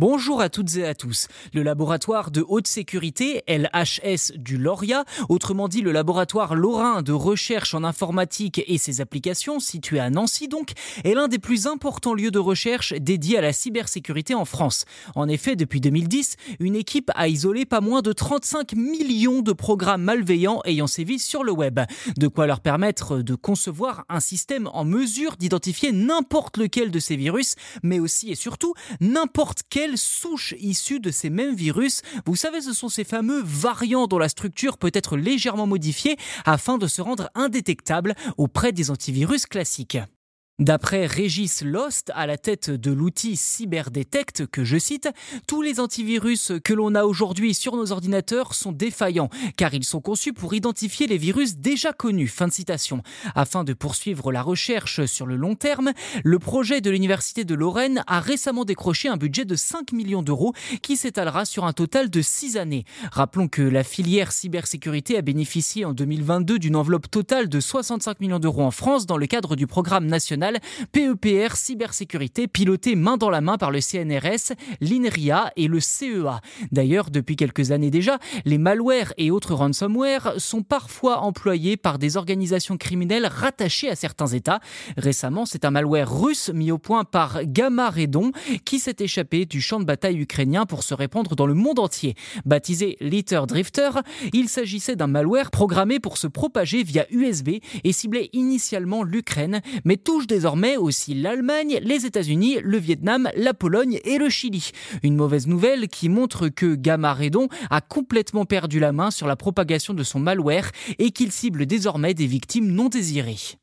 Bonjour à toutes et à tous. Le laboratoire de haute sécurité, LHS du Lauria, autrement dit le laboratoire lorrain de recherche en informatique et ses applications, situé à Nancy donc, est l'un des plus importants lieux de recherche dédiés à la cybersécurité en France. En effet, depuis 2010, une équipe a isolé pas moins de 35 millions de programmes malveillants ayant sévi sur le web. De quoi leur permettre de concevoir un système en mesure d'identifier n'importe lequel de ces virus, mais aussi et surtout n'importe quel souches issues de ces mêmes virus. Vous savez, ce sont ces fameux variants dont la structure peut être légèrement modifiée afin de se rendre indétectable auprès des antivirus classiques. D'après Régis Lost, à la tête de l'outil CyberDetect, que je cite, tous les antivirus que l'on a aujourd'hui sur nos ordinateurs sont défaillants, car ils sont conçus pour identifier les virus déjà connus. Fin de citation. Afin de poursuivre la recherche sur le long terme, le projet de l'Université de Lorraine a récemment décroché un budget de 5 millions d'euros qui s'étalera sur un total de 6 années. Rappelons que la filière cybersécurité a bénéficié en 2022 d'une enveloppe totale de 65 millions d'euros en France dans le cadre du programme national PEPR cybersécurité piloté main dans la main par le CNRS, l'INRIA et le CEA. D'ailleurs, depuis quelques années déjà, les malwares et autres ransomware sont parfois employés par des organisations criminelles rattachées à certains États. Récemment, c'est un malware russe mis au point par Gamma Redon qui s'est échappé du champ de bataille ukrainien pour se répandre dans le monde entier. Baptisé Litter Drifter, il s'agissait d'un malware programmé pour se propager via USB et ciblait initialement l'Ukraine, mais touche des désormais aussi l'Allemagne, les États-Unis, le Vietnam, la Pologne et le Chili. Une mauvaise nouvelle qui montre que Gamma Redon a complètement perdu la main sur la propagation de son malware et qu'il cible désormais des victimes non désirées.